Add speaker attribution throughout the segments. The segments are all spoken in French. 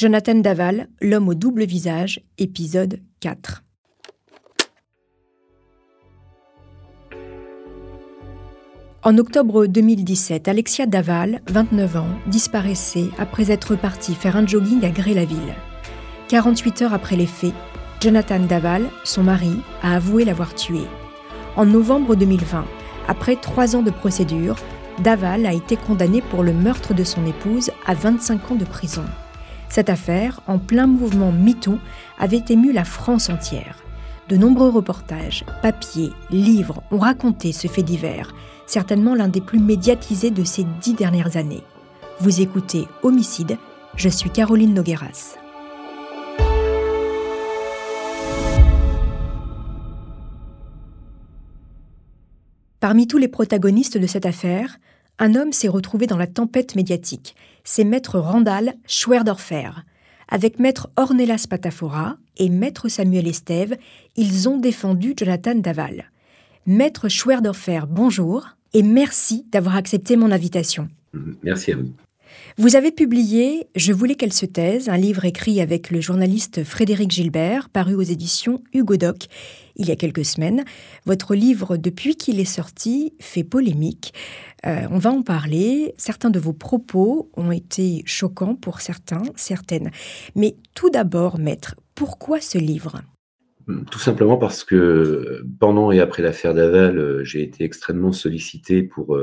Speaker 1: Jonathan Daval, L'homme au double visage, épisode 4. En octobre 2017, Alexia Daval, 29 ans, disparaissait après être partie faire un jogging à Gré-la-Ville. 48 heures après les faits, Jonathan Daval, son mari, a avoué l'avoir tuée. En novembre 2020, après trois ans de procédure, Daval a été condamné pour le meurtre de son épouse à 25 ans de prison. Cette affaire, en plein mouvement MeToo, avait ému la France entière. De nombreux reportages, papiers, livres ont raconté ce fait divers, certainement l'un des plus médiatisés de ces dix dernières années. Vous écoutez Homicide, je suis Caroline Nogueras. Parmi tous les protagonistes de cette affaire, un homme s'est retrouvé dans la tempête médiatique. C'est maître Randall Schwerdorfer. Avec maître Ornelas Patafora et maître Samuel Estève, ils ont défendu Jonathan Daval. Maître Schwerdorfer, bonjour et merci d'avoir accepté mon invitation.
Speaker 2: Merci à vous.
Speaker 1: Vous avez publié Je voulais qu'elle se taise, un livre écrit avec le journaliste Frédéric Gilbert, paru aux éditions Hugo Doc il y a quelques semaines. Votre livre, depuis qu'il est sorti, fait polémique. Euh, on va en parler. Certains de vos propos ont été choquants pour certains, certaines. Mais tout d'abord, maître, pourquoi ce livre?
Speaker 2: Tout simplement parce que pendant et après l'affaire Daval, euh, j'ai été extrêmement sollicité pour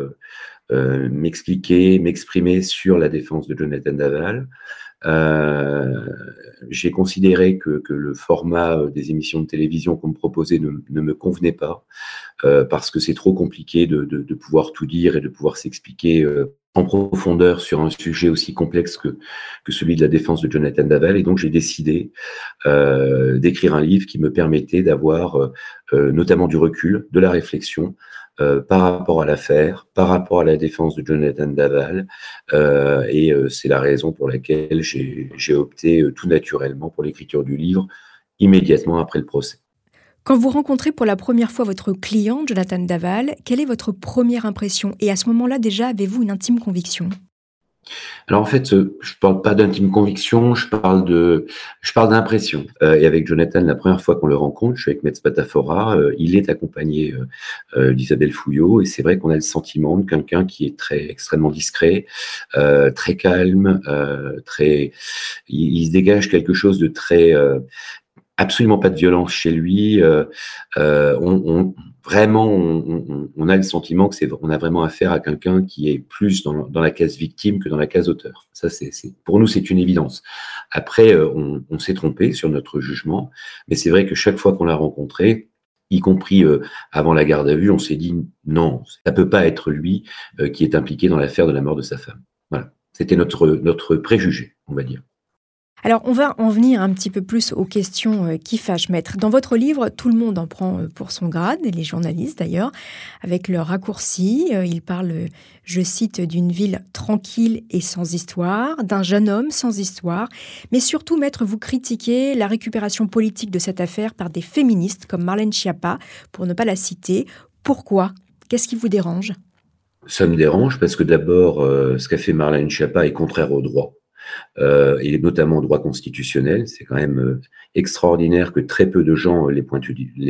Speaker 2: euh, euh, m'expliquer, m'exprimer sur la défense de Jonathan Daval. j'ai considéré que, le format des émissions de télévision qu'on me proposait ne, me convenait pas, parce que c'est trop compliqué de, pouvoir tout dire et de pouvoir s'expliquer en profondeur sur un sujet aussi complexe que, que celui de la défense de Jonathan Daval. Et donc, j'ai décidé euh, d'écrire un livre qui me permettait d'avoir euh, euh, notamment du recul, de la réflexion par rapport à l'affaire, par rapport à la défense de Jonathan Daval. et c'est la raison pour laquelle j'ai opté tout naturellement pour l'écriture du livre immédiatement après le procès.
Speaker 1: Quand vous rencontrez pour la première fois votre client, Jonathan Daval, quelle est votre première impression? Et à ce moment-là, déjà, avez-vous une intime conviction?
Speaker 2: Alors en fait, euh, je ne parle pas d'intime conviction, je parle d'impression. Euh, et avec Jonathan, la première fois qu'on le rencontre, je suis avec Metz Patafora, euh, il est accompagné d'Isabelle Fouillot, et c'est vrai qu'on a le sentiment de quelqu'un qui est très extrêmement discret, très calme, très, il, se dégage quelque chose de très absolument pas de violence chez lui. Vraiment, on, a le sentiment que c'est, on a vraiment affaire à quelqu'un qui est plus dans, la case victime que dans la case auteur. Ça, c'est, pour nous, c'est une évidence. Après, euh, on, s'est trompé sur notre jugement, mais c'est vrai que chaque fois qu'on l'a rencontré, y compris avant la garde à vue, on s'est dit non, ça peut pas être lui qui est impliqué dans l'affaire de la mort de sa femme. Voilà, c'était notre préjugé, on va dire.
Speaker 1: Alors, on va en venir un petit peu plus aux questions euh, qui fâchent, maître. Dans votre livre, tout le monde en prend euh, pour son grade, les journalistes d'ailleurs, avec leurs raccourcis. Euh, ils parlent, je cite, d'une ville tranquille et sans histoire, d'un jeune homme sans histoire. Mais surtout, maître, vous critiquez la récupération politique de cette affaire par des féministes comme Marlène Schiappa, pour ne pas la citer. Pourquoi? Qu'est-ce qui vous dérange?
Speaker 2: Ça me dérange parce que d'abord, ce qu'a fait Marlène Schiappa est contraire au droit euh, et notamment au droit constitutionnel. C'est quand même euh, extraordinaire que très peu de gens les pointent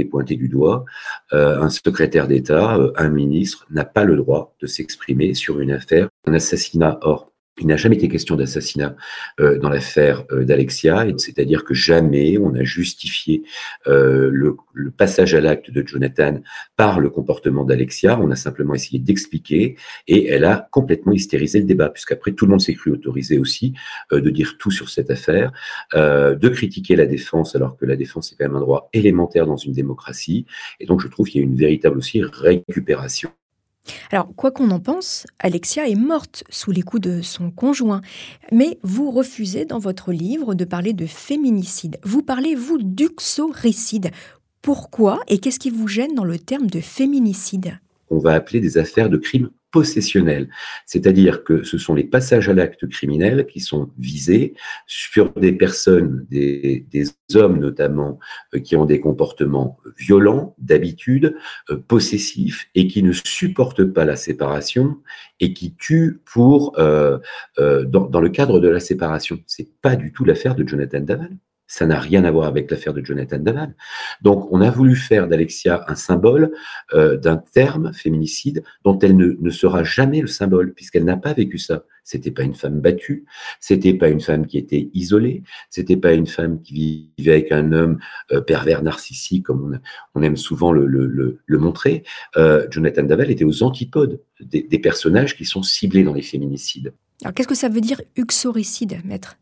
Speaker 2: pointé du doigt. Euh, un secrétaire d'État, un ministre, n'a pas le droit de s'exprimer sur une affaire, un assassinat. Or, il n'a jamais été question d'assassinat euh, dans l'affaire euh, d'Alexia, c'est-à-dire que jamais on a justifié euh, le, passage à l'acte de Jonathan par le comportement d'Alexia. On a simplement essayé d'expliquer et elle a complètement hystérisé le débat, puisqu'après tout le monde s'est cru autorisé aussi de dire tout sur cette affaire, de critiquer la défense alors que la défense est quand même un droit élémentaire dans une démocratie. Et donc je trouve qu'il y a une véritable aussi récupération
Speaker 1: alors, quoi qu'on en pense, Alexia est morte sous les coups de son conjoint. Mais vous refusez dans votre livre de parler de féminicide. Vous parlez, vous, d'uxoricide. Pourquoi et qu'est-ce qui vous gêne dans le terme de féminicide?
Speaker 2: On va appeler des affaires de crimes possessionnel, c'est-à-dire que ce sont les passages à l'acte criminel qui sont visés sur des personnes, des, hommes notamment, euh, qui ont des comportements violents, d'habitude, euh, possessifs, et qui ne supportent pas la séparation et qui tuent pour, euh, dans, le cadre de la séparation. C'est pas du tout l'affaire de Jonathan Daval. Ça n'a rien à voir avec l'affaire de Jonathan Daval. Donc, on a voulu faire d'Alexia un symbole euh, d'un terme féminicide dont elle ne, sera jamais le symbole, puisqu'elle n'a pas vécu ça. C'était pas une femme battue, c'était pas une femme qui était isolée, c'était pas une femme qui vivait avec un homme euh, pervers narcissique, comme on, aime souvent le, montrer. Euh, Jonathan Daval était aux antipodes des, des personnages qui sont ciblés dans les féminicides.
Speaker 1: Alors, qu'est-ce que ça veut dire uxoricide, maître?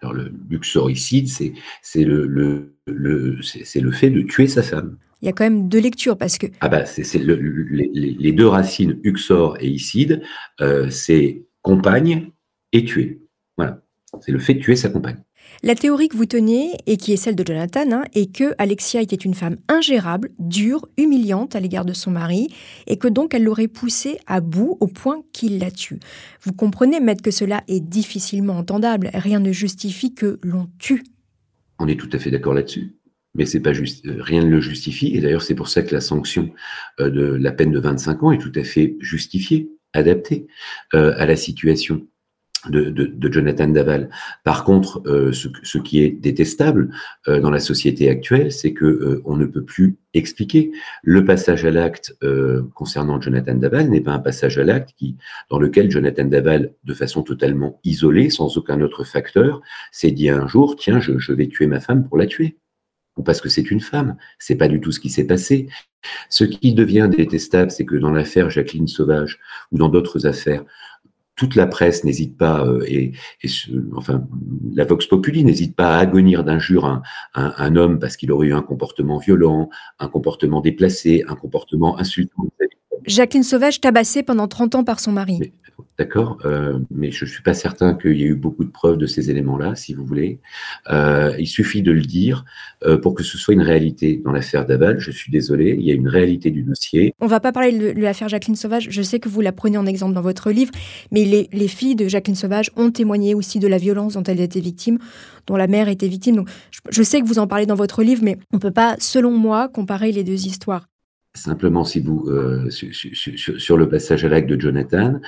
Speaker 2: Alors, le luxoricide, c'est le, le, le, le fait de tuer sa femme.
Speaker 1: Il y a quand même deux lectures parce que.
Speaker 2: Ah bah, c'est les, les, deux racines, uxor et icide, euh, c'est compagne et tuer. Voilà. C'est le fait de tuer sa compagne.
Speaker 1: La théorie que vous tenez, et qui est celle de Jonathan, hein, est que Alexia était une femme ingérable, dure, humiliante à l'égard de son mari, et que donc elle l'aurait poussé à bout au point qu'il la tue. Vous comprenez, maître, que cela est difficilement entendable. Rien ne justifie que l'on tue.
Speaker 2: On est tout à fait d'accord là-dessus. Mais c'est pas juste, euh, rien ne le justifie. Et d'ailleurs, c'est pour ça que la sanction euh, de la peine de 25 ans est tout à fait justifiée, adaptée euh, à la situation de, Jonathan Daval. Par contre, euh, ce, qui est détestable euh, dans la société actuelle, c'est que euh, on ne peut plus expliquer. Le passage à l'acte concernant Jonathan Daval n'est pas un passage à l'acte qui, dans lequel Jonathan Daval, de façon totalement isolée, sans aucun autre facteur, s'est dit un jour tiens, je, je vais tuer ma femme pour la tuer ou parce que c'est une femme. C'est pas du tout ce qui s'est passé. Ce qui devient détestable, c'est que dans l'affaire Jacqueline Sauvage ou dans d'autres affaires, toute la presse n'hésite pas, euh, et, enfin, la Vox Populi n'hésite pas à agonir d'injures un, un, homme parce qu'il aurait eu un comportement violent, un comportement déplacé, un comportement insultant.
Speaker 1: Jacqueline Sauvage tabassée pendant 30 ans par son mari.
Speaker 2: D'accord, euh, mais je ne suis pas certain qu'il y ait eu beaucoup de preuves de ces éléments-là, si vous voulez. Euh, il suffit de le dire euh, pour que ce soit une réalité. Dans l'affaire Daval, je suis désolé, il y a une réalité du dossier.
Speaker 1: On ne va pas parler de l'affaire Jacqueline Sauvage, je sais que vous la prenez en exemple dans votre livre, mais les, les, filles de Jacqueline Sauvage ont témoigné aussi de la violence dont elle était victime, dont la mère était victime. Donc, je, je sais que vous en parlez dans votre livre, mais on ne peut pas, selon moi, comparer les deux histoires.
Speaker 2: Simplement, si vous euh, sur, le passage à l'acte de Jonathan,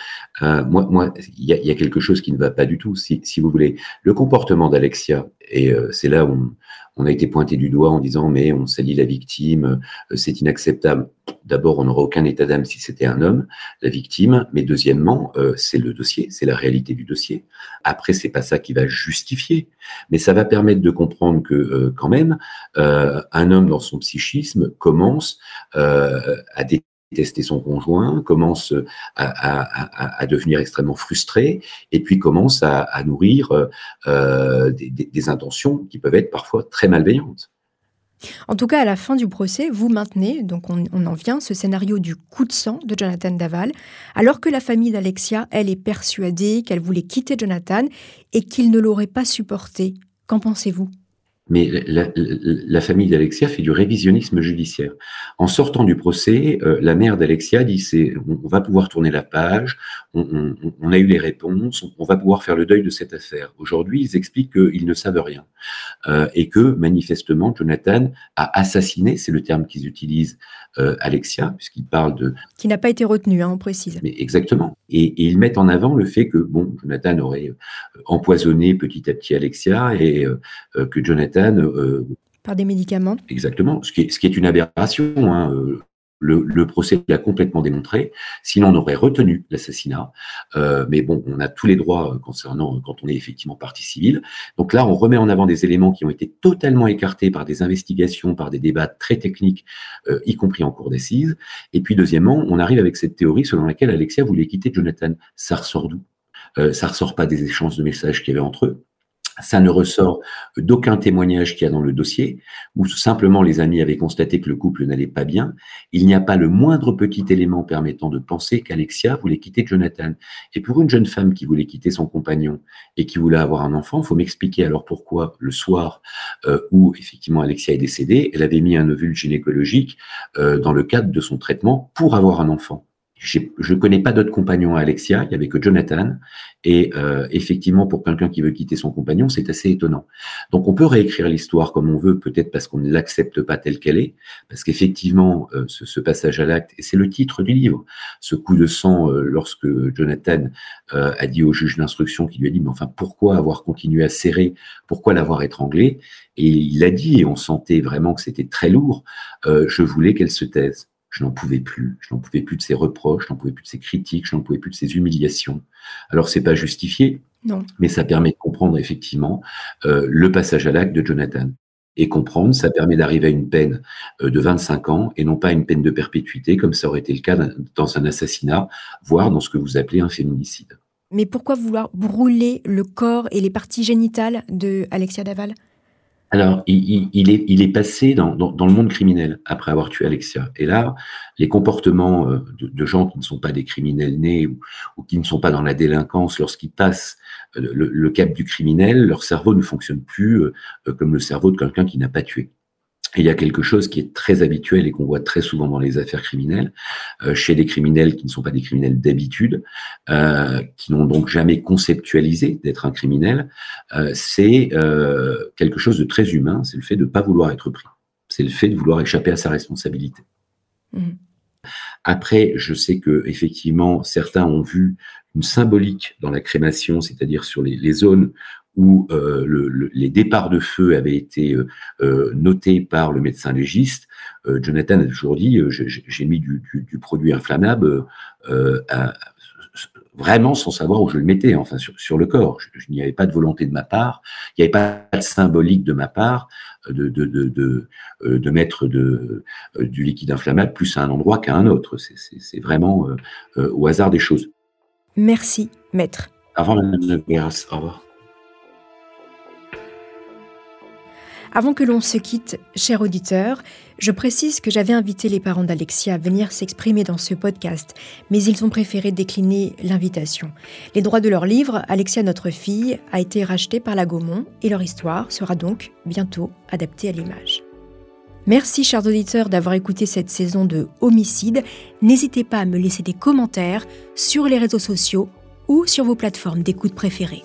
Speaker 2: euh, moi, moi, il y, a quelque chose qui ne va pas du tout. Si, si vous voulez, le comportement d'Alexia, et euh, c'est là où on a été pointé du doigt en disant mais on salit la victime, euh, c'est inacceptable. D'abord, on n'aurait aucun état d'âme si c'était un homme, la victime, mais deuxièmement, euh, c'est le dossier, c'est la réalité du dossier. Après, c'est pas ça qui va justifier, mais ça va permettre de comprendre que quand même, un homme dans son psychisme commence à détester son conjoint, commence à, devenir extrêmement frustré, et puis commence à, nourrir euh, des, intentions qui peuvent être parfois très malveillantes.
Speaker 1: En tout cas, à la fin du procès, vous maintenez, donc on, on en vient, ce scénario du coup de sang de Jonathan Daval, alors que la famille d'Alexia, elle, est persuadée qu'elle voulait quitter Jonathan et qu'il ne l'aurait pas supporté. Qu'en pensez-vous?
Speaker 2: Mais la, famille d'Alexia fait du révisionnisme judiciaire. En sortant du procès, euh, la mère d'Alexia dit c'est on, va pouvoir tourner la page, on, a eu les réponses, on, va pouvoir faire le deuil de cette affaire. Aujourd'hui, ils expliquent qu'ils ne savent rien euh, et que manifestement Jonathan a assassiné, c'est le terme qu'ils utilisent, euh, Alexia, puisqu'ils parlent de
Speaker 1: qui n'a pas été retenu, hein, on précise.
Speaker 2: Mais exactement. Et, et, ils mettent en avant le fait que bon, Jonathan aurait empoisonné petit à petit Alexia et que Jonathan euh,
Speaker 1: Par des médicaments
Speaker 2: Exactement, ce qui est, ce qui est une aberration. Hein, euh, le, procès l'a complètement démontré. Sinon, on aurait retenu l'assassinat. Euh, mais bon, on a tous les droits concernant quand on est effectivement partie civile. Donc là, on remet en avant des éléments qui ont été totalement écartés par des investigations, par des débats très techniques, y compris en cours d'assises. Et puis, deuxièmement, on arrive avec cette théorie selon laquelle Alexia voulait quitter Jonathan. Ça ressort d'où? Ça ressort pas des échanges de messages qu'il y avait entre eux. Ça ne ressort d'aucun témoignage qu'il y a dans le dossier, où simplement les amis avaient constaté que le couple n'allait pas bien. Il n'y a pas le moindre petit élément permettant de penser qu'Alexia voulait quitter Jonathan. Et pour une jeune femme qui voulait quitter son compagnon et qui voulait avoir un enfant, il faut m'expliquer alors pourquoi le soir euh, où effectivement Alexia est décédée, elle avait mis un ovule gynécologique euh, dans le cadre de son traitement pour avoir un enfant. Je ne connais pas d'autres compagnons à Alexia, il n'y avait que Jonathan. Et euh, effectivement, pour quelqu'un qui veut quitter son compagnon, c'est assez étonnant. Donc on peut réécrire l'histoire comme on veut, peut-être parce qu'on ne l'accepte pas telle qu'elle est, parce qu'effectivement, euh, ce, passage à l'acte, et c'est le titre du livre, ce coup de sang euh, lorsque Jonathan a dit au juge d'instruction qui lui a dit, mais enfin, pourquoi avoir continué à serrer, pourquoi l'avoir étranglé Et il a dit, et on sentait vraiment que c'était très lourd, je voulais qu'elle se taise. Je n'en pouvais plus. Je n'en pouvais plus de ses reproches, je n'en pouvais plus de ses critiques, je n'en pouvais plus de ses humiliations. Alors, c'est pas justifié,
Speaker 1: non.
Speaker 2: mais ça permet de comprendre effectivement euh, le passage à l'acte de Jonathan. Et comprendre, ça permet d'arriver à une peine euh, de 25 ans et non pas à une peine de perpétuité, comme ça aurait été le cas dans un assassinat, voire dans ce que vous appelez un féminicide.
Speaker 1: Mais pourquoi vouloir brûler le corps et les parties génitales de Alexia Daval?
Speaker 2: Alors, il, est, il est passé dans, le monde criminel après avoir tué Alexia. Et là, les comportements euh, de, gens qui ne sont pas des criminels nés ou, qui ne sont pas dans la délinquance, lorsqu'ils passent euh, le, cap du criminel, leur cerveau ne fonctionne plus euh, comme le cerveau de quelqu'un qui n'a pas tué il y a quelque chose qui est très habituel et qu'on voit très souvent dans les affaires criminelles, euh, chez des criminels qui ne sont pas des criminels d'habitude, euh, qui n'ont donc jamais conceptualisé d'être un criminel, euh, c'est quelque chose de très humain, c'est le fait de ne pas vouloir être pris, c'est le fait de vouloir échapper à sa responsabilité. Mmh. Après, je sais que effectivement, certains ont vu une symbolique dans la crémation, c'est-à-dire sur les, les, zones où euh, le, les départs de feu avaient été euh, euh, notés par le médecin légiste, Jonathan a toujours dit j'ai mis du, du, produit inflammable vraiment sans savoir où je le mettais, enfin sur, sur le corps. Je, n'y avait pas de volonté de ma part, il n'y avait pas de symbolique de ma part de, de, de, de, de mettre de, du liquide inflammable plus à un endroit qu'à un autre. C'est vraiment au hasard des choses.
Speaker 1: Merci, maître.
Speaker 2: Revoir, Madame Au revoir.
Speaker 1: Avant que l'on se quitte, cher auditeur, je précise que j'avais invité les parents d'Alexia à venir s'exprimer dans ce podcast, mais ils ont préféré décliner l'invitation. Les droits de leur livre, Alexia notre fille, a été racheté par la Gaumont et leur histoire sera donc bientôt adaptée à l'image. Merci chers auditeurs d'avoir écouté cette saison de Homicide. N'hésitez pas à me laisser des commentaires sur les réseaux sociaux ou sur vos plateformes d'écoute préférées.